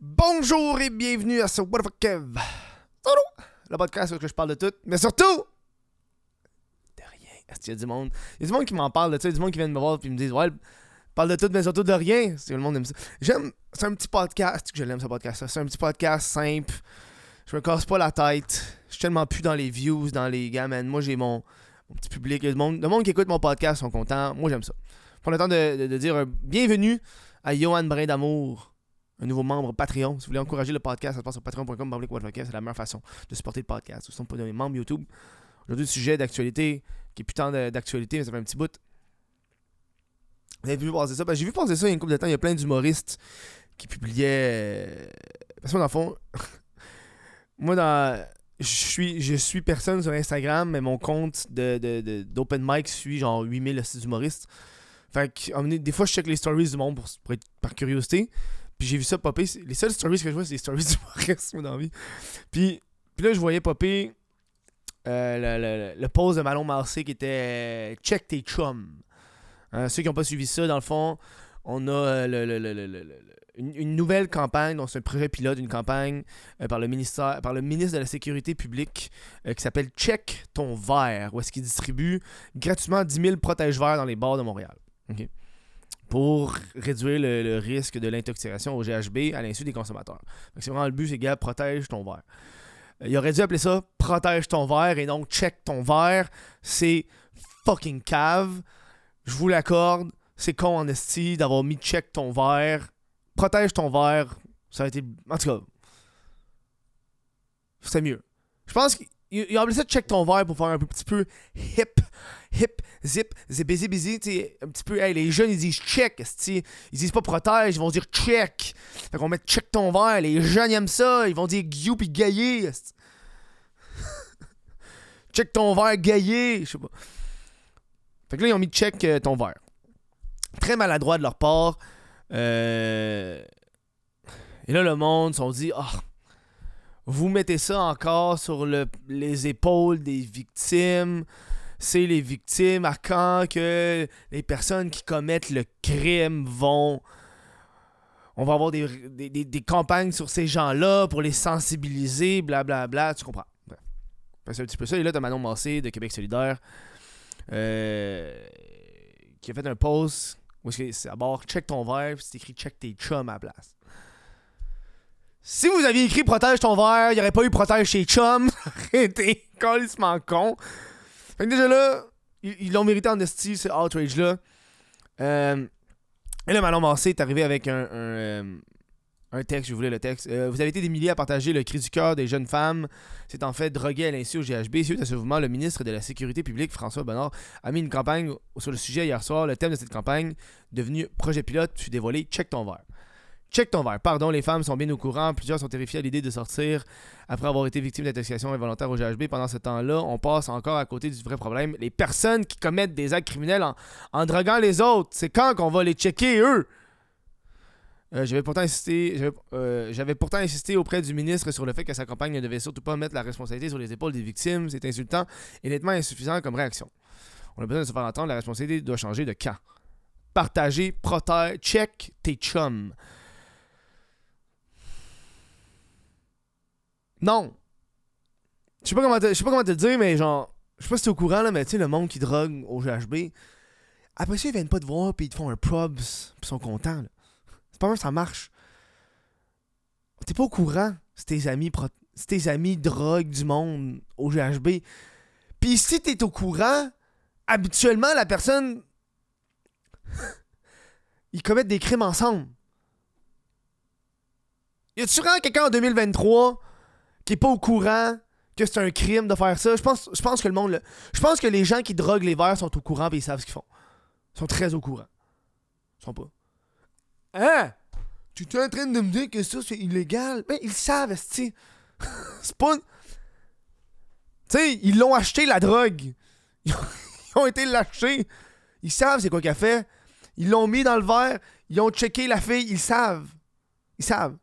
Bonjour et bienvenue à ce What the Kev. Le podcast où je parle de tout, mais surtout de rien. Est-ce qu'il y a du monde? Il y a du monde qui m'en parle de y a du monde qui vient me voir et me disent Ouais, parle de tout, mais surtout de rien. C'est le monde aime ça? J'aime. C'est un petit podcast que je l'aime ce podcast. C'est un petit podcast simple. Je me casse pas la tête. Je suis tellement plus dans les views, dans les gars, man. Moi j'ai mon, petit public. Du monde, le monde qui écoute mon podcast sont contents. Moi j'aime ça. Prends le temps de, de- de dire un bienvenue à Johan Brin d'Amour, un nouveau membre Patreon. Si vous voulez encourager le podcast, ça se passe sur patreon.com. C'est la meilleure façon de supporter le podcast. Ou sinon, pas devenir membre YouTube. Aujourd'hui, le sujet d'actualité, qui est putain d'actualité, mais ça fait un petit bout. Vous avez vu passer ça? Ben, j'ai vu passer ça il y a une couple de temps. Il y a plein d'humoristes qui publiaient. euh, Parce que dans le fond, moi, dans. Je suis, je suis personne sur Instagram, mais mon compte de, de, de- d'open mic suit genre 8000 astuces d'humoristes. Fait que, des fois, je check les stories du monde pour, pour être par curiosité. Puis j'ai vu ça popper. Les seules stories que je vois, c'est les stories d'humoristes, moi, dans la vie. Puis, puis là, je voyais popper euh, le, le, le- post de Malon Marsé qui était euh, Check tes chums. Hein, ceux qui n'ont pas suivi ça, dans le fond, on a euh, le- une, une nouvelle campagne, donc c'est un projet pilote, une campagne par, le ministère, par le ministre de la Sécurité publique qui s'appelle Check ton verre, où est-ce qu'il distribue gratuitement 10 000 protège-verres dans les bars de Montréal. Pour réduire le, risque de l'intoxication au GHB à l'insu des consommateurs. C'est vraiment le but, c'est gars, protège ton verre. Euh, Il aurait dû appeler ça protège ton verre et donc check ton verre. C'est fucking cave. Je vous l'accorde. C'est con en esti d'avoir mis check ton verre. Protège ton verre. Ça a été. En tout cas. C'est mieux. Je pense qu'il il a appelé ça check ton verre pour faire un petit peu hip, hip, zip, zip, zip, zip, un petit peu, hey, les jeunes ils disent check, ils disent pas protège, ils vont dire check. Fait qu'on met check ton verre, les jeunes ils aiment ça, ils vont dire guillou pis gaillé, check ton verre, gaillé, je sais pas. Fait que là ils ont mis check euh, ton verre. Très maladroit de leur part. Euh, Et là le monde sont dit, ah, vous mettez ça encore sur le- les épaules des victimes. C'est les victimes à quand que les personnes qui commettent le crime vont. On va avoir des, campagnes sur ces gens-là pour les sensibiliser, blablabla. Tu comprends? Bref. Fait que C'est un petit peu ça. Et là, t'as Manon Massé de Québec solidaire euh, qui a fait un post où c'est à bord check ton verre, puis c'est écrit check tes chums à la place. Si vous aviez écrit protège ton verre, il n'y aurait pas eu protège chez chum. Arrêtez, calissement con. Fait que déjà là, ils l'ont mérité en esti, ce outrage-là. Euh, et là, Manon Massé est arrivé avec un, un, euh, texte, je voulais le texte. Euh, vous avez été des milliers à partager le cri du cœur des jeunes femmes. C'est en fait drogué à l'insu au GHB. Suite à ce mouvement, le ministre de la Sécurité publique, François Bonnard, a mis une campagne sur le sujet hier soir. Le thème de cette campagne, devenu projet pilote, fut dévoilé. Check ton verre. Check ton verre. Pardon, les femmes sont bien au courant. Plusieurs sont terrifiées à l'idée de sortir après avoir été victimes d'intoxication involontaire au GHB. Pendant ce temps-là, on passe encore à côté du vrai problème. Les personnes qui commettent des actes criminels en, droguant les autres, c'est quand qu'on va les checker, eux? Euh, j'avais pourtant insisté j'avais, euh, pourtant insisté auprès du ministre sur le fait que sa campagne ne devait surtout pas mettre la responsabilité sur les épaules des victimes. C'est insultant et nettement insuffisant comme réaction. On a besoin de se faire entendre. La responsabilité doit changer de camp. Partager, protège, check tes chums. Non. Je sais pas comment te, sais pas comment te dire, mais genre, je sais pas si t'es au courant là, mais tu sais, le monde qui drogue au GHB, après ça, ils viennent pas te voir puis ils te font un probs puis ils sont contents. C'est pas vrai ça marche. T'es pas au courant, c'est tes amis pro- tes amis drogue du monde au GHB. Puis si t'es au courant, habituellement la personne ils commettent des crimes ensemble. Y a-tu vraiment quelqu'un en 2023 qui est pas au courant que c'est un crime de faire ça? Je pense, je pense que le monde. le- Je pense que les gens qui droguent les verres sont au courant et ils savent ce qu'ils font. Ils sont très au courant. Ils sont pas. Hein? Tu es en train de me dire que ça c'est illégal? Ben, ils savent, c'est pas. Tu sais, ils l'ont acheté la drogue. Ils ont, ils ont été l'acheter. Ils savent c'est quoi qu'elle fait. Ils l'ont mis dans le verre. Ils ont checké la fille. Ils savent. Ils savent.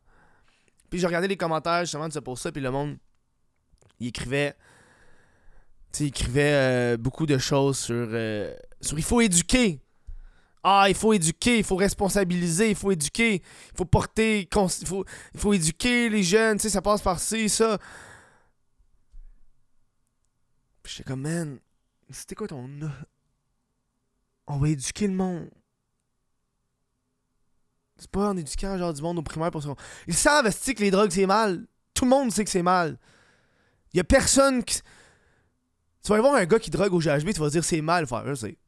Puis j'ai regardé les commentaires justement de ce pour ça, puis le monde, il écrivait, tu il écrivait euh, beaucoup de choses sur, euh, sur il faut éduquer. Ah, il faut éduquer, il faut responsabiliser, il faut éduquer, il faut porter, il faut, il faut éduquer les jeunes, tu sais, ça passe par ci, ça. J'étais comme, man, c'était quoi ton. On va éduquer le monde. C'est pas en éduquant genre du monde au primaire pour ça. Ils savent que les drogues c'est mal? Tout le monde sait que c'est mal. Y a personne qui. Tu vas voir un gars qui drogue au GHB, tu vas dire c'est mal. Sais.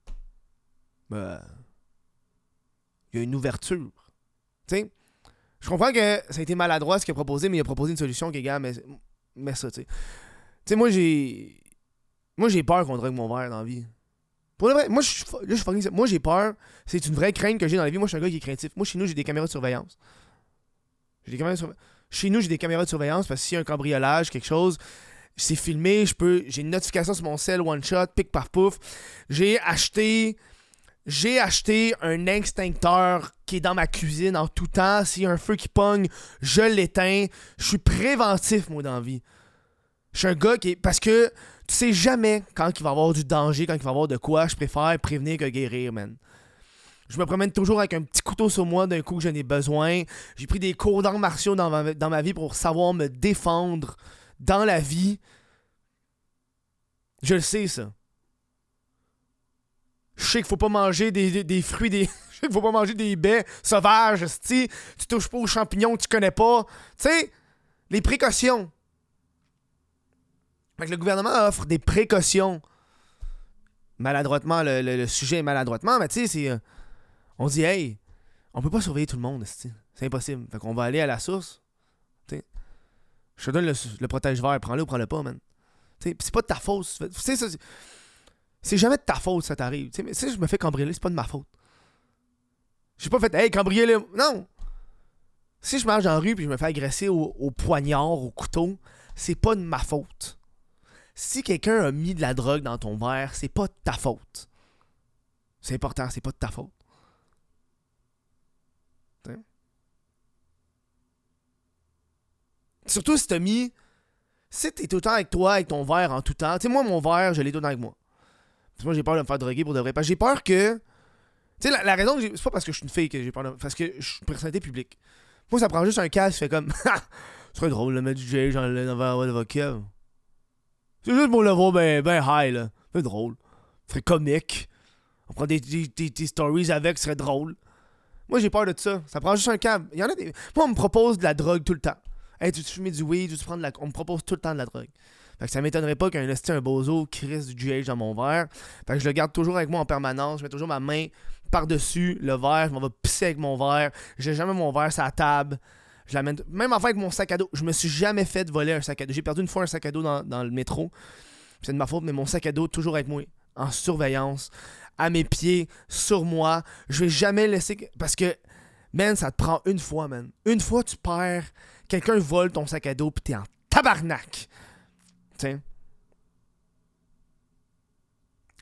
Ben. Il y a une ouverture. Tu sais. Je comprends que ça a été maladroit ce qu'il a proposé, mais il a proposé une solution qui est gars, mais, mais ça, tu sais. Tu sais, moi j'ai. Moi j'ai peur qu'on drogue mon verre dans la vie. Pour le vrai, moi, je, là, je moi j'ai peur. C'est une vraie crainte que j'ai dans la vie. Moi, je suis un gars qui est craintif. Moi, chez nous, j'ai des caméras de surveillance. J'ai des caméras de surveillance. Chez nous, j'ai des caméras de surveillance parce que s'il y a un cambriolage, quelque chose, c'est filmé, je peux. J'ai une notification sur mon cell, one shot, pic par pouf. J'ai acheté. J'ai acheté un extincteur qui est dans ma cuisine en tout temps. S'il y a un feu qui pogne, je l'éteins. Je suis préventif, moi, dans la vie. Je suis un gars qui est. Parce que tu sais jamais quand il va y avoir du danger, quand il va y avoir de quoi. Je préfère prévenir que guérir, man. Je me promène toujours avec un petit couteau sur moi d'un coup que j'en ai besoin. J'ai pris des cours d'arts martiaux dans ma, dans ma vie pour savoir me défendre dans la vie. Je le sais, ça. Je sais qu'il faut pas manger des, fruits, des. Je sais qu'il faut pas manger des baies sauvages, tu touches pas aux champignons que tu connais pas. Tu sais, les précautions. Que le gouvernement offre des précautions. Maladroitement, le, sujet est maladroitement, mais tu sais. Euh, on dit, hey, on peut pas surveiller tout le monde, c'est impossible. Fait qu'on va aller à la source. sais. Je te donne le, protège-vert, prends-le ou prends-le pas, man. C'est pas de ta faute. C'est jamais de ta faute, ça t'arrive. Si je me fais cambrioler, c'est pas de ma faute. J'ai pas fait, hey, cambrioler. Non! Si je marche la rue et je me fais agresser au, au poignard, au couteau, c'est pas de ma faute si quelqu'un a mis de la drogue dans ton verre, c'est pas de ta faute. C'est important, c'est pas de ta faute. Surtout si t'as mis. Si t'es tout le temps avec toi, avec ton verre en tout temps. Tu sais, moi, mon verre, je l'ai tout le temps avec moi. Parce que moi, j'ai peur de me faire droguer pour de vrai. Parce que j'ai peur que. Tu sais, la, raison. C'est pas parce que je suis une fille que j'ai peur de. Parce que je suis une personnalité publique. Moi, ça prend juste un casque, fait comme. Ce serait drôle de mettre du J dans le verre de vodka. C'est juste pour le voir ben, ben high, là. C'est drôle. Ce serait comique. On prend des, des, stories avec, ce serait drôle. Moi, j'ai peur de ça. Ça prend juste un câble. Il y en a des... Moi, on me propose de la drogue tout le temps. Hey, tu fumes du weed, tu prends de la... On me propose tout le temps de la drogue. Fait que ça m'étonnerait pas qu'un un bozo crisse du GH dans mon verre. Fait que je le garde toujours avec moi en permanence. Je mets toujours ma main par-dessus le verre. Je m'en vais pisser avec mon verre. J'ai jamais mon verre sur la table. Je l'amène. Même enfin avec mon sac à dos. Je me suis jamais fait voler un sac à dos. J'ai perdu une fois un sac à dos dans, le métro. C'est de ma faute, mais mon sac à dos toujours avec moi. En surveillance. À mes pieds. Sur moi. Je vais jamais laisser. Parce que, man, ça te prend une fois, man. Une fois, tu perds. Quelqu'un vole ton sac à dos, puis t'es en tabarnak. Tiens.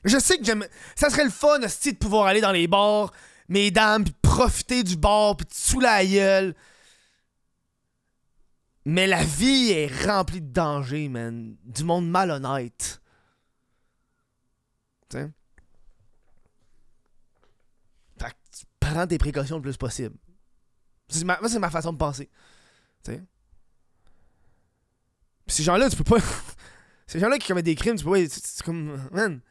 Je sais que j'aime. Ça serait le fun aussi de pouvoir aller dans les bars, mesdames, puis profiter du bar, puis sous la gueule. Mais la vie est remplie de dangers, man. Du monde malhonnête. Tu sais? Fait que tu prends tes précautions le plus possible. Ma, c'est ma façon de penser. Tu sais? ces gens-là, tu peux pas. ces gens-là qui commettent des crimes, tu peux pas. C'est comme. Man.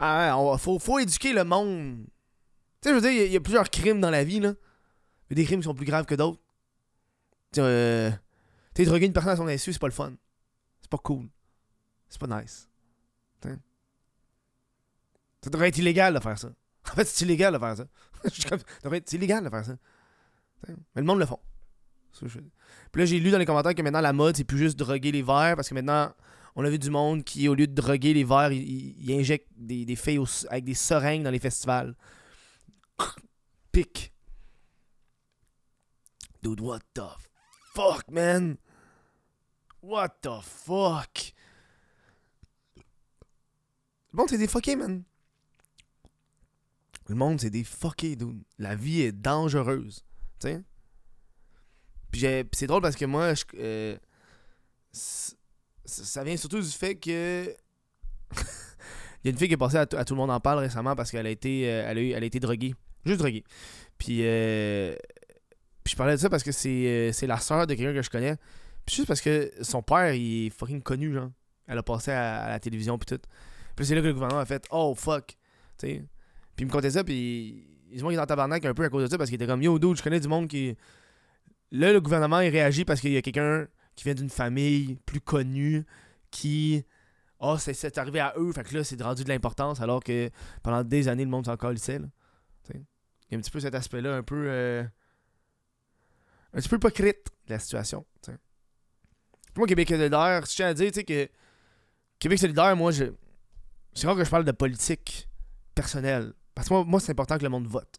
Ah, on, faut, faut éduquer le monde. Tu sais, je veux dire, il y, a plusieurs crimes dans la vie, là. Il y a des crimes qui sont plus graves que d'autres. Tu euh, T'es drogué une personne à son insu, c'est pas le fun. C'est pas cool. C'est pas nice. Ça devrait être illégal de faire ça. En fait, c'est illégal de faire ça. c'est illégal de faire ça. Mais le monde le font. Puis là, j'ai lu dans les commentaires que maintenant, la mode, c'est plus juste droguer les verres parce que maintenant, on a vu du monde qui, au lieu de droguer les verres, il, injecte des, des filles avec des seringues dans les festivals. Pic. Dude, what the fuck, man? What the fuck? Le monde, c'est des fuckés, man. Le monde, c'est des fuckés, dude. La vie est dangereuse. Tu sais? Puis c'est drôle parce que moi, euh, ça vient surtout du fait que. Il y a une fille qui est passée à, tout le monde en parle récemment parce qu'elle a été, euh, elle été droguée Juste drogué. Puis, euh, puis je parlais de ça parce que c'est, c'est la sœur de quelqu'un que je connais. Puis juste parce que son père, il est fucking connu, genre. Elle a passé à, la télévision, puis tout. Puis c'est là que le gouvernement a fait Oh fuck. Sais. Puis il me contait ça, puis il se qu'il est en tabarnak un peu à cause de ça parce qu'il était comme Yo, dude, je connais du monde qui. Là, le gouvernement, il réagit parce qu'il y a quelqu'un qui vient d'une famille plus connue qui. Oh, c'est, arrivé à eux, fait que là, c'est rendu de l'importance alors que pendant des années, le monde s'en calissait, là. Il y a un petit peu cet aspect-là, un peu. euh, un petit peu hypocrite de la situation, tu sais. Puis Moi, Québec solidaire, si je tiens à dire, que Québec solidaire, moi, je. C'est rare que je parle de politique personnelle. Parce que moi, moi c'est important que le monde vote.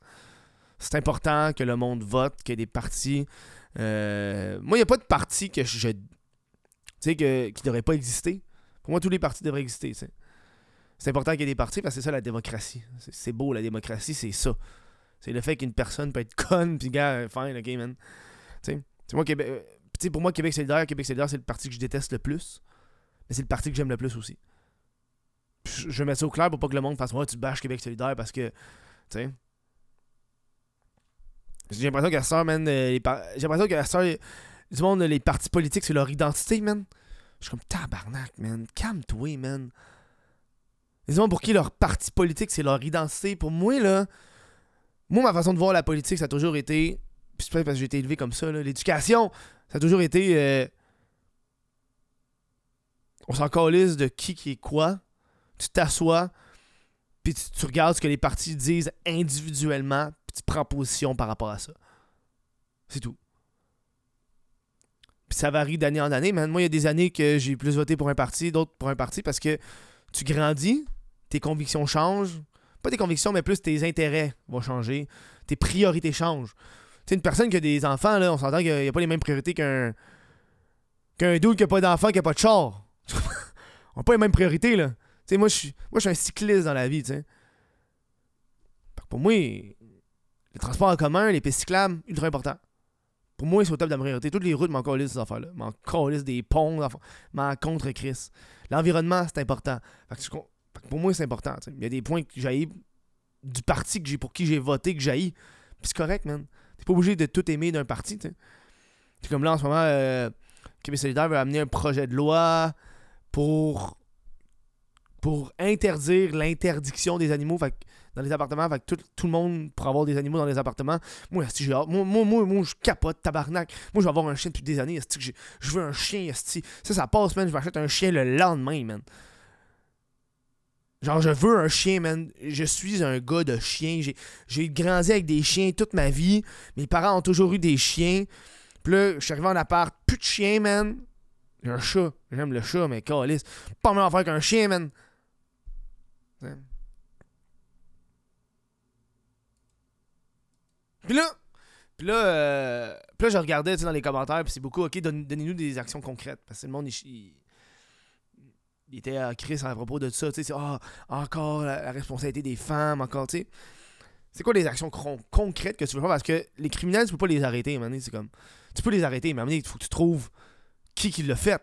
C'est important que le monde vote, qu'il y ait des partis. Euh, moi, il n'y a pas de parti que je. Tu sais, que, qui ne devrait pas exister. Pour moi, tous les partis devraient exister. C'est important qu'il y ait des partis parce que c'est ça la démocratie. C'est- beau, la démocratie, c'est ça. C'est le fait qu'une personne peut être conne, puis gars, fine, ok, man. Tu sais, moi, Québec. Pour moi, Québec solidaire, Québec solidaire, c'est le parti que je déteste le plus. Mais c'est le parti que j'aime le plus aussi. Je mets ça au clair pour pas que le monde fasse Ouais, tu bâches Québec solidaire parce que. Tu sais. J'ai l'impression qu'à ça, man. euh, J'ai l'impression qu'à ça, du monde, les partis politiques, c'est leur identité, man. Je suis comme tabarnak, man. Calme-toi, man. Les gens pour qui leur parti politique, c'est leur identité. Pour moi, là. Moi, ma façon de voir la politique, ça a toujours été. C'est peut-être parce que j'ai été élevé comme ça, là. L'éducation, ça a toujours été. euh, on s'en calisse de qui qui est quoi. Tu t'assois, puis tu, tu regardes ce que les partis disent individuellement, puis tu prends position par rapport à ça. C'est tout. Puis ça varie d'année en année, man. Moi, il y a des années que j'ai plus voté pour un parti, d'autres pour un parti, parce que tu grandis, tes convictions changent. Pas tes convictions, mais plus tes intérêts vont changer. Tes priorités changent. Sais, une personne qui a des enfants, là, on s'entend qu'il n'y a pas les mêmes priorités qu'un qu'un dude qui a pas d'enfant, qui a pas de char. on n'a pas les mêmes priorités, là. Tu sais, moi, je suis un cycliste dans la vie, tu sais. Pour moi, les transports en commun, les pistes cyclables, ultra important. Pour moi, c'est au top de la priorité. Toutes les routes m'en ces affaires-là. M'en des ponts, m'en contre Chris. L'environnement, c'est important. Pour moi, c'est important. Il y a des points que j'ai du parti que pour qui j'ai voté, que j'ai. C'est correct, man. T'es pas obligé de tout aimer d'un parti, tu. C'est comme là, en ce moment, euh, Québec solidaire veut amener un projet de loi pour pour interdire l'interdiction des animaux dans les appartements. Fait tout, tout le monde pour avoir des animaux dans les appartements. Moi, esti, j'ai moi, moi, moi, moi, je capote, tabarnak. Moi, je vais avoir un chien depuis des années. que Je veux un chien, esti. Ça, ça passe, man. Je vais acheter un chien le lendemain, man. Genre, je veux un chien, man. Je suis un gars de chien. J'ai, grandi avec des chiens toute ma vie. Mes parents ont toujours eu des chiens. Puis là, je suis arrivé en appart, plus de chien, man. J'ai un chat. J'aime le chat, mais calice. Pas mieux faire qu'un chien, man. Puis là, puis là, euh, puis là, je regardais dans les commentaires, puis c'est beaucoup, ok, donne- donnez-nous des actions concrètes. Parce que le monde, il était à Chris à propos de ça, tu sais, ah, encore la, responsabilité des femmes, encore, tu sais. C'est quoi les actions concrètes que tu veux faire? Parce que les criminels, tu peux pas les arrêter, donné, c'est comme. Tu peux les arrêter, mais à un moment il faut que tu trouves qui qui l'a fait.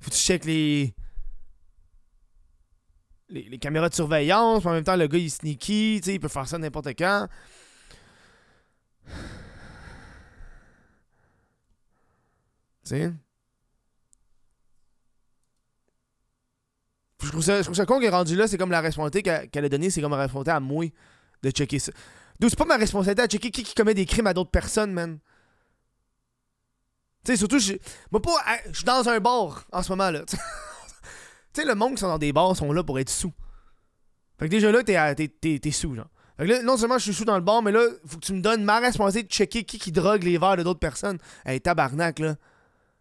Faut que tu checkes les, les. caméras de surveillance, puis en même temps, le gars, il sneaky, tu sais, il peut faire ça n'importe quand. Tu sais? Je trouve, ça, je trouve ça con qu'elle est rendue là, c'est comme la responsabilité qu'elle a donnée, c'est comme la responsabilité à moi de checker ça. D'où c'est pas ma responsabilité à checker qui, qui commet des crimes à d'autres personnes, man. Tu sais, surtout, je moi pas, à- je suis dans un bar en ce moment, là. tu sais, le monde qui sont dans des bars sont là pour être sous. Fait que déjà là, t'es, t'es, sous, genre. Fait que là, non seulement je suis sous dans le bar, mais là, faut que tu me donnes ma responsabilité de checker qui qui drogue les verres de d'autres personnes. Hey, tabarnak, là.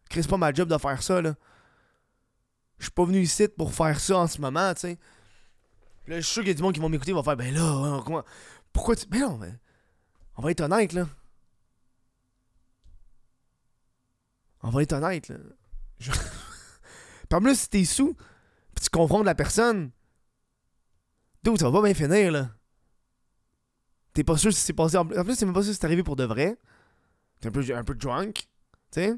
Chris, pas ma job de faire ça, là. Je suis pas venu ici pour faire ça en ce moment, tu sais. Là, je suis sûr qu'il y a du monde qui vont m'écouter, vont faire, ben là, comment... pourquoi tu. Ben non, mais. On va être honnête, là. On va être honnête, là. Je... En plus, si t'es sous, puis tu confrontes la personne, d'où ça va pas bien finir, là. T'es pas sûr si c'est passé. En en plus, c'est même pas sûr si c'est arrivé pour de vrai. T'es un peu, un peu drunk, tu sais.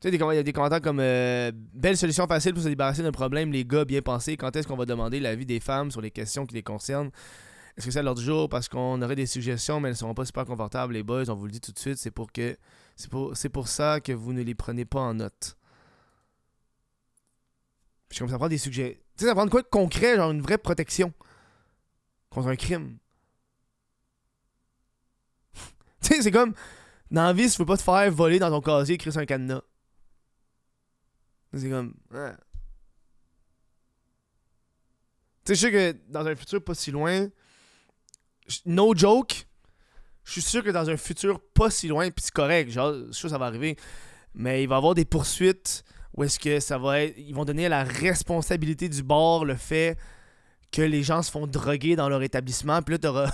Tu sais? Il y a des commentaires comme euh, Belle solution facile pour se débarrasser d'un problème, les gars bien pensés. Quand est-ce qu'on va demander l'avis des femmes sur les questions qui les concernent? Est-ce que c'est à l'ordre du jour? Parce qu'on aurait des suggestions, mais elles ne seront pas super confortables, les boys On vous le dit tout de suite, c'est pour que. C'est pour, c'est pour ça que vous ne les prenez pas en note. Puis comme ça prend des suggestions. Tu sais, ça prend quoi de concret, genre une vraie protection contre un crime. tu sais, c'est comme. Dans la vie, tu peux pas te faire voler dans ton casier sur un cadenas. C'est comme. ouais. Tu sais, je sais que dans un futur pas si loin. No joke. Je suis sûr que dans un futur pas si loin, puis c'est correct, genre, je suis sûr que ça va arriver. Mais il va y avoir des poursuites où est-ce que ça va être. Ils vont donner la responsabilité du bord le fait que les gens se font droguer dans leur établissement. Puis là, t'auras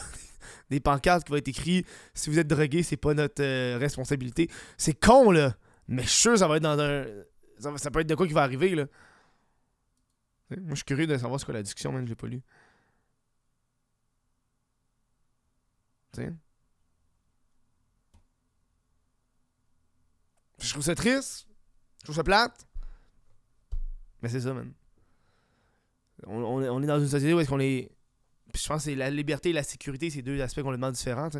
des pancartes qui vont être écrites si vous êtes drogué, c'est pas notre euh, responsabilité. C'est con, là. Mais je suis sûr ça va être dans un. Ça, ça peut être de quoi qui va arriver, là. Moi, je suis curieux de savoir c'est quoi la discussion, man. Je l'ai pas lu. Tu sais? Je trouve ça triste. Je trouve ça plate. Mais c'est ça, man. On est dans une société où est-ce qu'on est. Puis je pense que c'est la liberté et la sécurité, c'est deux aspects complètement différents.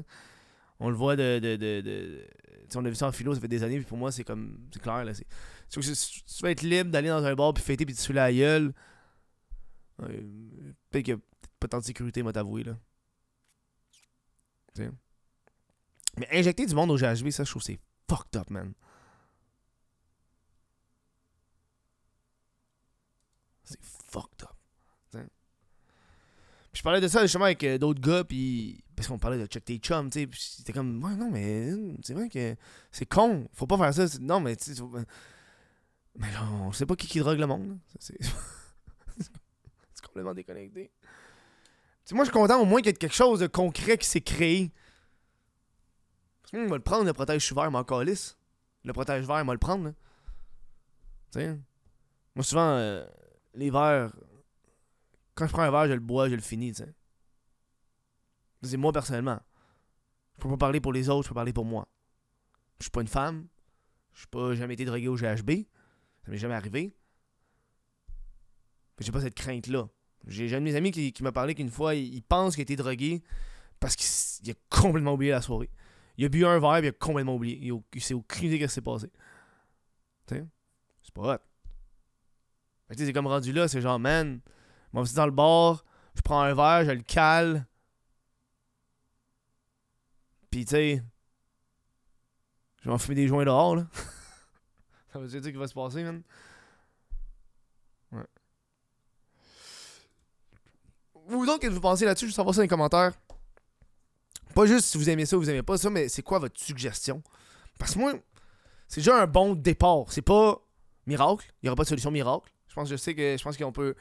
On le voit de. de, de, de- on a vu ça en philo, ça fait des années, puis pour moi, c'est comme. C'est clair, là. Tu, veux être libre d'aller dans un bar, puis fêter, puis te saouler la gueule. Euh, Peut-être qu'il y a pas tant de sécurité, moi, t'avouer, là. Tu sais. Mais injecter du monde au GHB, ça, je trouve c'est fucked up, man. C'est fucked up. T'sais. Je parlais de ça justement avec euh, d'autres gars, puis parce qu'on parlait de check tes chums, tu sais. C'était comme, ouais, non, mais c'est vrai que c'est con, faut pas faire ça. Non, mais tu sais, mais là, on sait pas qui qui drogue le monde. C'est complètement déconnecté. Tu sais, moi, je suis content au moins qu'il y ait quelque chose de concret qui s'est créé. Parce que moi, il va le prendre, le protège vert, m'en calisse. Le protège vert, il va le prendre. Tu sais. Moi, souvent, euh, les verres. Quand je prends un verre, je le bois, je le finis, tu sais. C'est moi personnellement. Je peux pas parler pour les autres, je peux parler pour moi. Je suis pas une femme. Je suis pas jamais été drogué au GHB. Ça m'est jamais arrivé. J'ai pas cette crainte-là. J'ai un de mes amis qui, m'a parlé qu'une fois, il, il pense qu'il a été drogué parce qu'il a complètement oublié la soirée. Il a bu un verre et il a complètement oublié. Il, il s'est aucune idée de ce qui s'est passé. Tu sais? C'est pas hot. C'est comme rendu là, c'est genre, man, moi aussi dans le bar, je prends un verre, je le cale. Puis tu sais, je vais en fumer des joints dehors, là. Ça veut dire qu'il va se passer, man. Ouais. Vous donc, qu'est-ce que vous pensez là-dessus? Je veux savoir ça dans les commentaires. Pas juste si vous aimez ça ou vous aimez pas ça, mais c'est quoi votre suggestion? Parce que moi, c'est déjà un bon départ. C'est pas miracle. Il n'y aura pas de solution miracle. Je pense, je sais que je pense qu'on peut.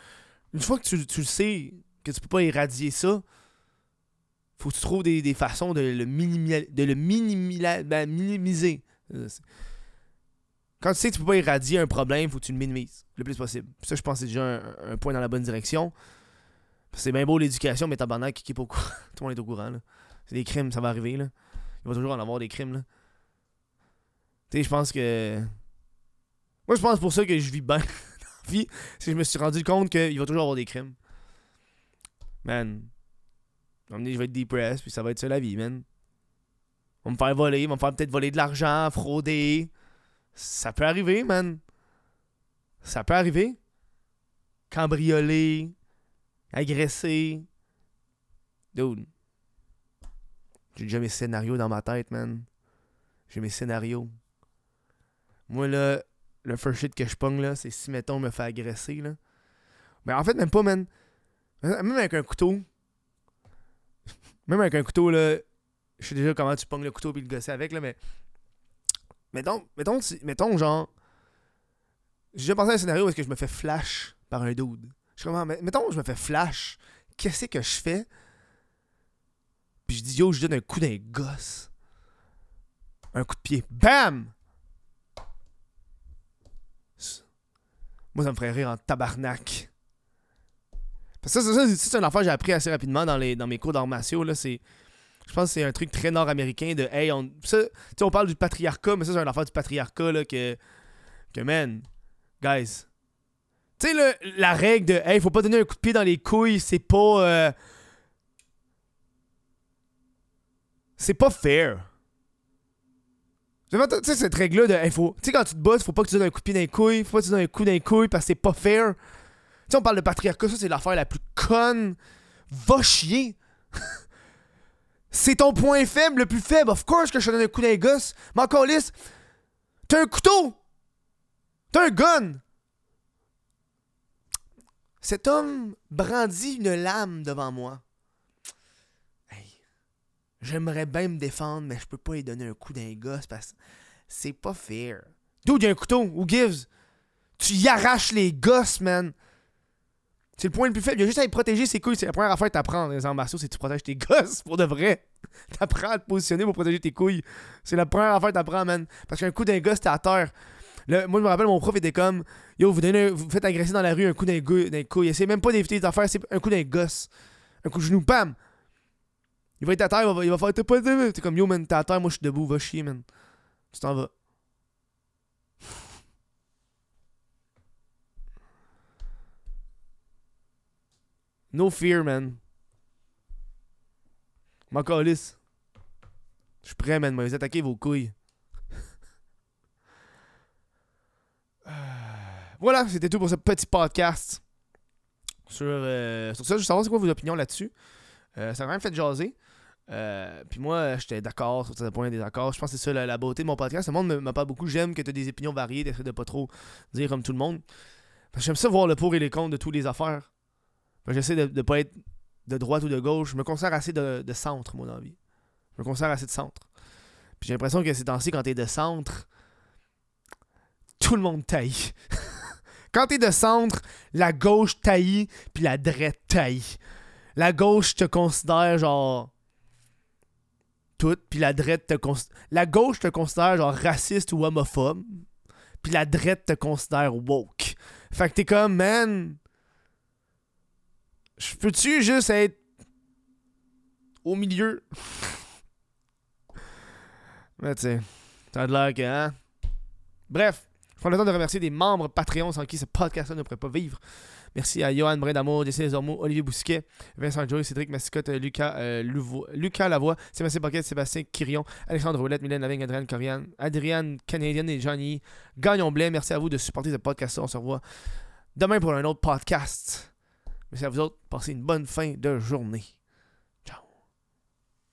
Une fois que tu, tu le sais, que tu peux pas éradier ça, faut que tu trouves des, des façons de le, minimi- de le ben, minimiser. Euh, Quand tu sais que tu peux pas éradier un problème, faut que tu le minimises le plus possible. Ça, je pense que c'est déjà un, point dans la bonne direction. C'est bien beau l'éducation, mais tabarnak, qui est pas au courant. Tout le monde est au courant. C'est des crimes, ça va arriver, là. Il va toujours en avoir des crimes, là. Tu sais, je pense que. Moi, je pense pour ça que je vis bien vie. Que je me suis rendu compte qu'il va toujours avoir des crimes. Man. Je vais être depressed, puis ça va être ça la vie, man. On va me faire voler, on va me faire peut-être voler de l'argent, frauder. Ça peut arriver, man. Ça peut arriver. Cambrioler. Agresser. Dude. J'ai déjà mes scénarios dans ma tête, man. J'ai mes scénarios. Moi, là, le first shit que je pogne, là, c'est si, mettons, on me fait agresser, là. Mais en fait, même pas, man. Même avec un couteau. Même avec un couteau, là. Je sais déjà comment tu pognes le couteau puis le gosser avec, là, mais. Mettons, mettons, mettons genre. J'ai déjà pensé à un scénario où est-ce que je me fais flash par un dude. Je suis comme, ah, mettons, je me fais flash. Qu'est-ce que je fais? Puis je dis, yo, je donne un coup d'un gosse. Un coup de pied. BAM! Moi, ça me ferait rire en tabarnak. Parce que ça, c'est une affaire que j'ai appris assez rapidement dans, les, dans mes cours d'arts martiaux. Là, c'est, je pense que c'est un truc très nord-américain de Hey, on, on parle du patriarcat, mais ça, c'est une affaire du patriarcat là, que que, man, guys, tu sais, la règle de, hey, faut pas donner un coup de pied dans les couilles, c'est pas. euh, c'est pas fair. Tu sais, cette règle-là de, hey, faut. Tu sais, quand tu te bosses, faut pas que tu donnes un coup de pied dans les couilles, faut pas que tu donnes un coup dans les couilles parce que c'est pas fair. Tu sais, on parle de patriarcat, ça, c'est l'affaire la plus conne. Va chier. c'est ton point faible le plus faible. Of course que je te donne un coup dans les gosses. Mais encore lisse, t'as un couteau. T'as un gun. Cet homme brandit une lame devant moi. J'aimerais bien me défendre, mais je peux pas lui donner un coup d'un gosse parce que c'est pas fair. D'où il y a un couteau? Who gives? Tu y arraches les gosses, man. C'est le point le plus faible. Il y a juste à protéger ses couilles. C'est la première affaire que t'apprends les arts c'est que tu protèges tes gosses pour de vrai. T'apprends à te positionner pour protéger tes couilles. C'est la première affaire que t'apprends, man. Parce qu'un coup d'un gosse, t'es à terre moi, je me rappelle, mon prof était comme Yo, vous, donnez vous faites agresser dans la rue un coup d'un couille. Essayez même pas d'éviter les affaires, c'est un coup d'un gosse. Un coup de genou, bam! Il va être à terre, il va, il va faire T'es pas T'es comme Yo, man, t'es à terre, moi je suis debout, va chier, man. Tu t'en vas. No fear, man. Ma calice. Je suis prêt, man. Vous attaquez vos couilles. Voilà, c'était tout pour ce petit podcast. Sur, euh, sur ça, je veux savoir c'est quoi vos opinions là-dessus. Euh, ça a quand même fait jaser. Euh, puis moi, j'étais d'accord sur certains points des accords. Je pense que c'est ça la, beauté de mon podcast. Le monde m'a pas beaucoup. J'aime que tu aies des opinions variées, d'essayer de pas trop dire comme tout le monde. J'aime ça voir le pour et les contre de toutes les affaires. J'essaie de ne pas être de droite ou de gauche. Je me considère assez de, centre, mon envie. Je me considère assez de centre. Puis j'ai l'impression que c'est temps-ci, quand t'es de centre, tout le monde taille. Quand t'es de centre, la gauche taillit, puis la droite taille. La gauche te considère genre. Tout, puis la droite te considère. La gauche te considère genre raciste ou homophobe, puis la droite te considère woke. Fait que t'es comme, man. Je peux-tu juste être. au milieu? Mais tu t'as de l'air que, hein? Bref prends le temps de remercier des membres Patreon sans qui ce podcast-là ne pourrait pas vivre. Merci à Johan Brindamour, Jesse Desormeaux, Olivier Bousquet, Vincent Joy, Cédric Massicotte, Lucas, euh, Lucas Lavoie, Sébastien Paquet, Sébastien Quirion, Alexandre Roulette, Mylène Lavigne, Adrienne Corian, Adrienne Canadienne et Johnny Gagnon Blais. Merci à vous de supporter ce podcast-là. On se revoit demain pour un autre podcast. Merci à vous autres. Passez une bonne fin de journée.